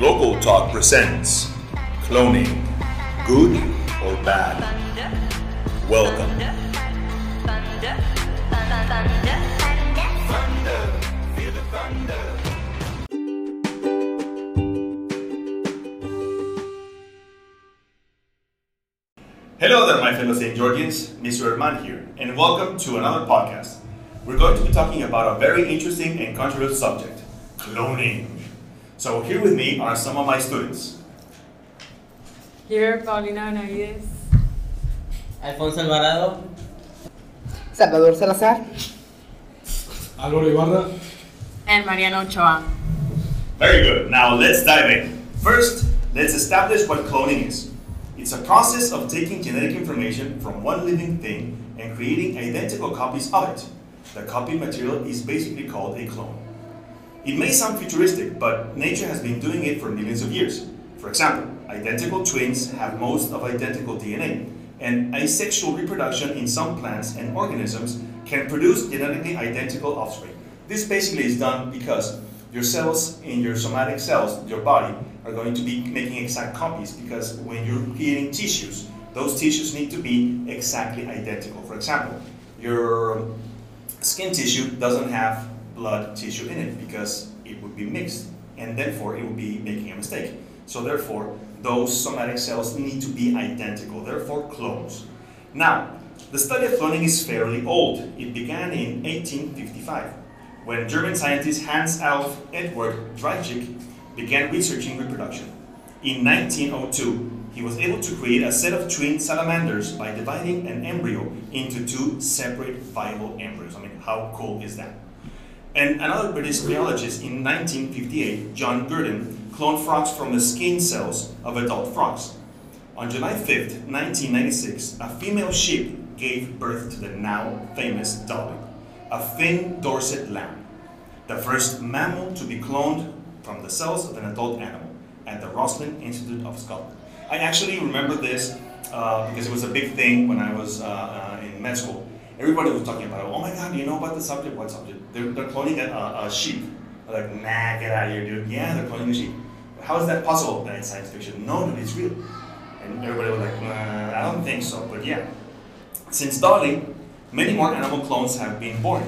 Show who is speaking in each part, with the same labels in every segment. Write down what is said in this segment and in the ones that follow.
Speaker 1: Global Talk presents Cloning, Good or Bad? Welcome. Hello there, my fellow St. Georgians. Mr. Herman here, and welcome to another podcast. We're going to be talking about a very interesting and controversial subject cloning. So, here with me are some of my students.
Speaker 2: Here, Paulina Benavides.
Speaker 3: Alfonso Alvarado.
Speaker 4: Salvador Salazar.
Speaker 5: Álvaro Ibarra.
Speaker 2: And Mariano Ochoa.
Speaker 1: Very good. Now let's dive in. First, let's establish what cloning is. It's a process of taking genetic information from one living thing and creating identical copies of it. The copy material is basically called a clone. It may sound futuristic, but nature has been doing it for millions of years. For example, identical twins have most of identical DNA, and asexual reproduction in some plants and organisms can produce genetically identical offspring. This basically is done because your cells in your somatic cells, your body, are going to be making exact copies because when you're creating tissues, those tissues need to be exactly identical. For example, your skin tissue doesn't have blood tissue in it because it would be mixed and therefore it would be making a mistake. So therefore, those somatic cells need to be identical, therefore clones. Now, the study of cloning is fairly old. It began in 1855 when German scientist Hans Alf Edward Dreitzig began researching reproduction. In 1902, he was able to create a set of twin salamanders by dividing an embryo into two separate viable embryos. I mean, how cool is that? And another British biologist in 1958, John Gurdon, cloned frogs from the skin cells of adult frogs. On July 5th, 1996, a female sheep gave birth to the now famous Dolly, a Finn Dorset lamb, the first mammal to be cloned from the cells of an adult animal at the Roslin Institute of Scotland. I actually remember this uh, because it was a big thing when I was uh, uh, in med school. Everybody was talking about it. Oh my God, you know about the subject? What subject? They're, they're cloning a, a sheep. I'm like, nah, get out of here, dude. Yeah, they're cloning a sheep. How is that possible? That it's science fiction. No, dude, it's real. And everybody was like, nah, I don't think so. But yeah. Since Dolly, many more animal clones have been born,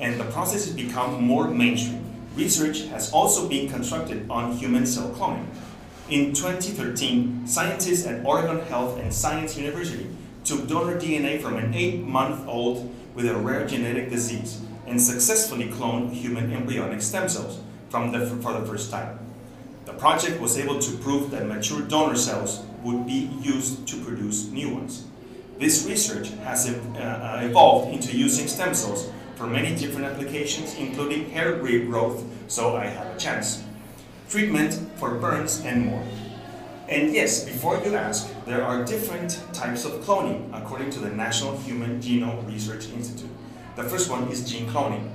Speaker 1: and the process has become more mainstream. Research has also been constructed on human cell cloning. In 2013, scientists at Oregon Health and Science University took donor DNA from an eight month old with a rare genetic disease and successfully cloned human embryonic stem cells from the, for the first time. The project was able to prove that mature donor cells would be used to produce new ones. This research has uh, evolved into using stem cells for many different applications, including hair regrowth, so I have a chance, treatment for burns, and more. And yes, before you ask, there are different types of cloning according to the National Human Genome Research Institute. The first one is gene cloning,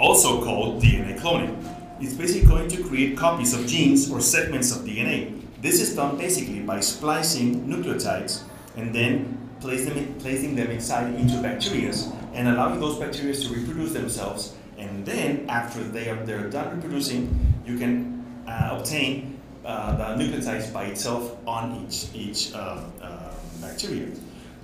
Speaker 1: also called DNA cloning. It's basically going to create copies of genes or segments of DNA. This is done basically by splicing nucleotides and then placing them inside into bacteria and allowing those bacteria to reproduce themselves. And then, after they are they're done reproducing, you can uh, obtain uh, the nucleotides by itself on each each uh, uh bacteria.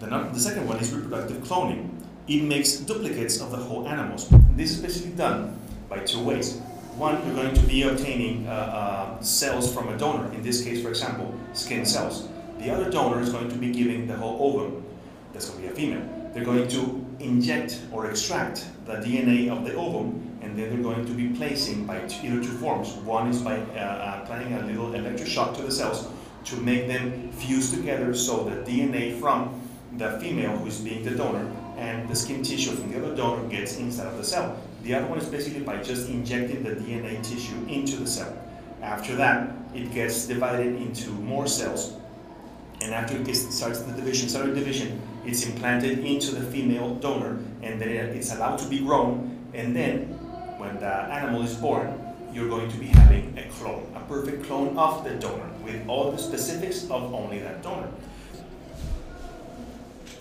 Speaker 1: The, the second one is reproductive cloning. It makes duplicates of the whole animals. This is basically done by two ways. One, you're going to be obtaining uh, uh, cells from a donor. In this case, for example, skin cells. The other donor is going to be giving the whole ovum. That's going to be a female. They're going to inject or extract the DNA of the ovum, and then they're going to be placing by either two forms. One is by uh, applying a little electric shock to the cells to make them fuse together so the DNA from the female who is being the donor and the skin tissue from the other donor gets inside of the cell. The other one is basically by just injecting the DNA tissue into the cell. After that, it gets divided into more cells. And after it gets, starts the division, cellular division, it's implanted into the female donor, and then it's allowed to be grown. And then, when the animal is born, you're going to be having a clone, a perfect clone of the donor, with all the specifics of only that donor.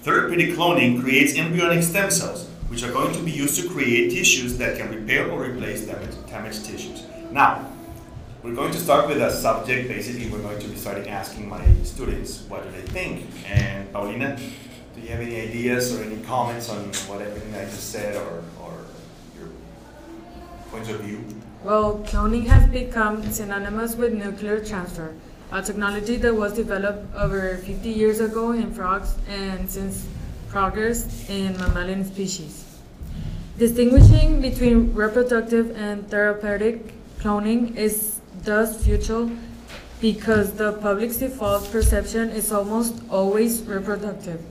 Speaker 1: Therapeutic cloning creates embryonic stem cells, which are going to be used to create tissues that can repair or replace damaged, damaged tissues. Now, We're going to start with a subject. Basically, we're going to be starting asking my students what do they think. And Paulina, do you have any ideas or any comments on what everything I just said or, or your points of view?
Speaker 2: Well, cloning has become synonymous with nuclear transfer, a technology that was developed over 50 years ago in frogs and since progress in mammalian species. Distinguishing between reproductive and therapeutic cloning is thus futile because the public's default perception is almost always reproductive.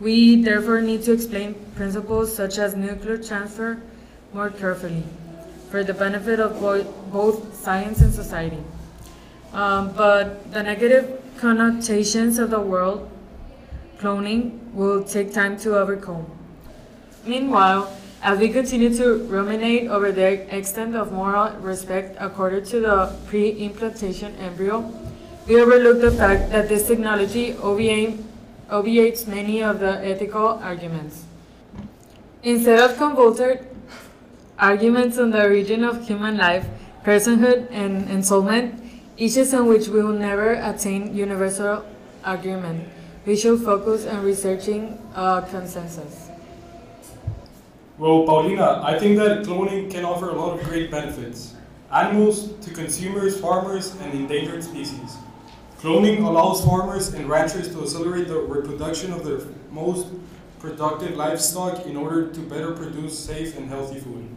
Speaker 2: We therefore need to explain principles such as nuclear transfer more carefully for the benefit of bo- both science and society. Um, but the negative connotations of the world cloning will take time to overcome. Meanwhile, as we continue to ruminate over the extent of moral respect accorded to the pre-implantation embryo, we overlook the fact that this technology obviate, obviates many of the ethical arguments. Instead of convoluted arguments on the origin of human life, personhood, and ensoulment, issues on which we will never attain universal agreement, we should focus on researching a consensus.
Speaker 5: Well, Paulina, I think that cloning can offer a lot of great benefits. Animals to consumers, farmers, and endangered species. Cloning allows farmers and ranchers to accelerate the reproduction of their most productive livestock in order to better produce safe and healthy food.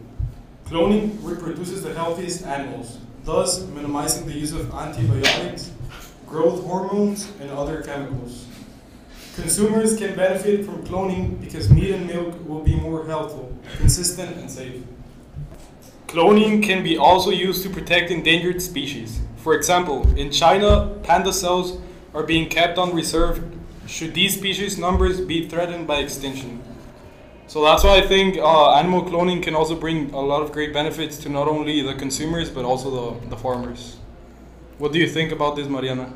Speaker 5: Cloning reproduces the healthiest animals, thus minimizing the use of antibiotics, growth hormones, and other chemicals. Consumers can benefit from cloning because meat and milk will be more healthful, consistent, and safe. Cloning can be also used to protect endangered species. For example, in China, panda cells are being kept on reserve should these species numbers be threatened by extinction. So that's why I think uh, animal cloning can also bring a lot of great benefits to not only the consumers but also the, the farmers. What do you think about this, Mariana?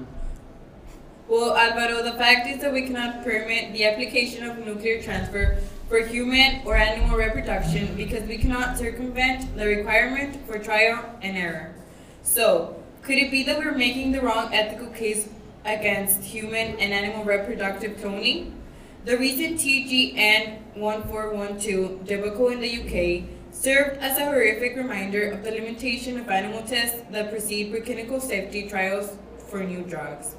Speaker 6: Well, Alvaro, the fact is that we cannot permit the application of nuclear transfer for human or animal reproduction because we cannot circumvent the requirement for trial and error. So, could it be that we're making the wrong ethical case against human and animal reproductive cloning? The recent TGN 1412 debacle in the UK served as a horrific reminder of the limitation of animal tests that precede preclinical safety trials for new drugs.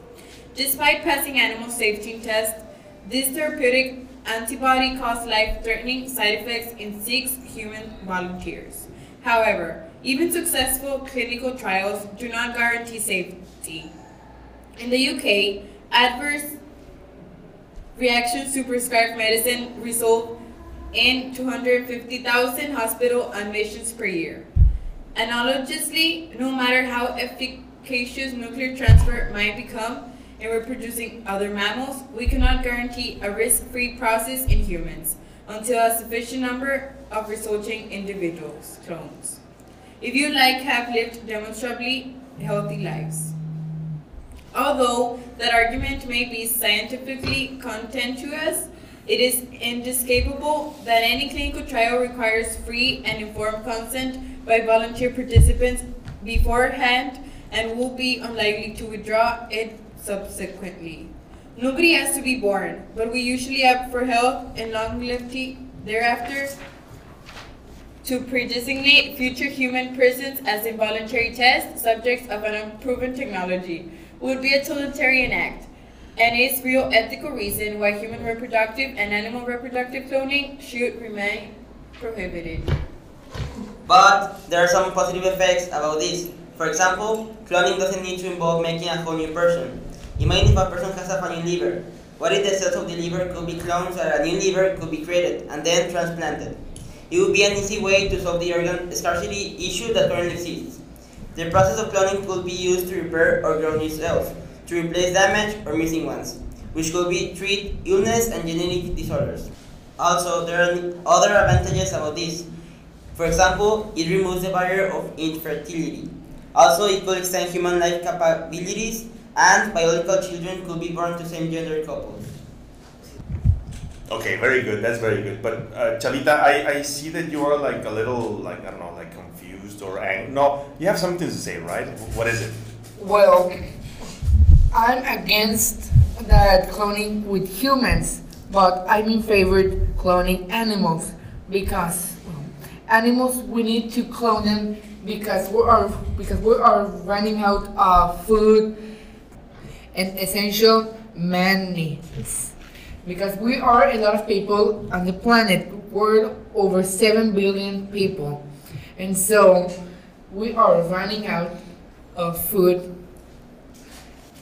Speaker 6: Despite passing animal safety tests, this therapeutic antibody caused life-threatening side effects in six human volunteers. However, even successful clinical trials do not guarantee safety. In the UK, adverse reactions to prescribed medicine result in 250,000 hospital admissions per year. Analogously, no matter how efficacious nuclear transfer might become in reproducing other mammals, we cannot guarantee a risk-free process in humans until a sufficient number of resulting individuals, clones, if you like, have lived demonstrably healthy lives. Although that argument may be scientifically contentious, it is inescapable that any clinical trial requires free and informed consent by volunteer participants beforehand and will be unlikely to withdraw it subsequently. Nobody has to be born, but we usually opt for health and longevity thereafter to predesignate future human persons as involuntary test subjects of an unproven technology would be a totalitarian act and is real ethical reason why human reproductive and animal reproductive cloning should remain prohibited.
Speaker 3: But there are some positive effects about this. For example, cloning doesn't need to involve making a whole new person. Imagine if a person has a funny liver. What if the cells of the liver could be cloned so that a new liver could be created and then transplanted? It would be an easy way to solve the organ scarcity issue that currently exists. The process of cloning could be used to repair or grow new cells, to replace damaged or missing ones, which could be treat illness and genetic disorders. Also, there are other advantages about this. For example, it removes the barrier of infertility. Also, it could extend human life capabilities, and biological children could be born to same-gender couples.
Speaker 1: Okay, very good. That's very good. But uh, Chavita, I, I see that you are like a little like I don't know like confused confused or angry. No, you have something to say, right? What is it?
Speaker 4: Well, I'm against that cloning with humans, but I'm in favor of cloning animals because well, animals we need to clone them because we are because we are running out of food and essential man needs. Because we are a lot of people on the planet. We're over 7 billion people. And so we are running out of food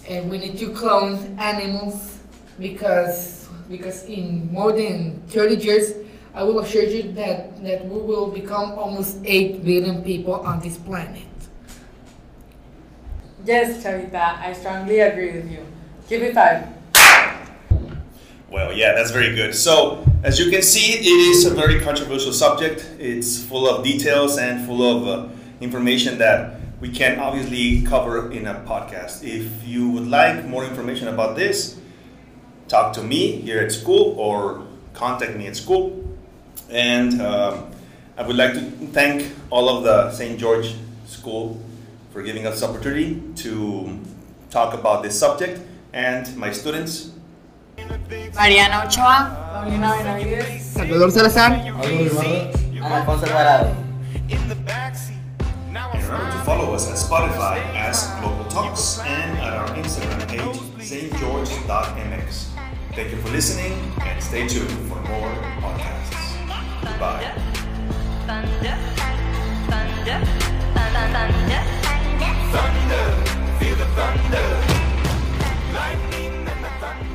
Speaker 4: and we need to clone animals because because in more than 30 years I will assure you that, that we will become almost 8 billion people on this planet.
Speaker 2: Yes, Chavita, I strongly agree with you. Give me five.
Speaker 1: Well, yeah, that's very good. So, as you can see, it is a very controversial subject. It's full of details and full of uh, information that we can obviously cover in a podcast. If you would like more information about this, talk to me here at school or contact me at school. And um, I would like to thank all of the St. George School for giving us this opportunity to talk about this subject and my students.
Speaker 2: Mariana Ochoa, Paulina Benavides.
Speaker 4: Salvador Salazar.
Speaker 3: Ana Alfonso Alvarado.
Speaker 1: And remember to follow us at Spotify as Local Talks and at our Instagram page, stgeorge.mx. Thank you for listening and stay tuned for more podcasts. Goodbye.
Speaker 7: thunder, thunder, thunder, thunder, thunder, feel the thunder. Lightning.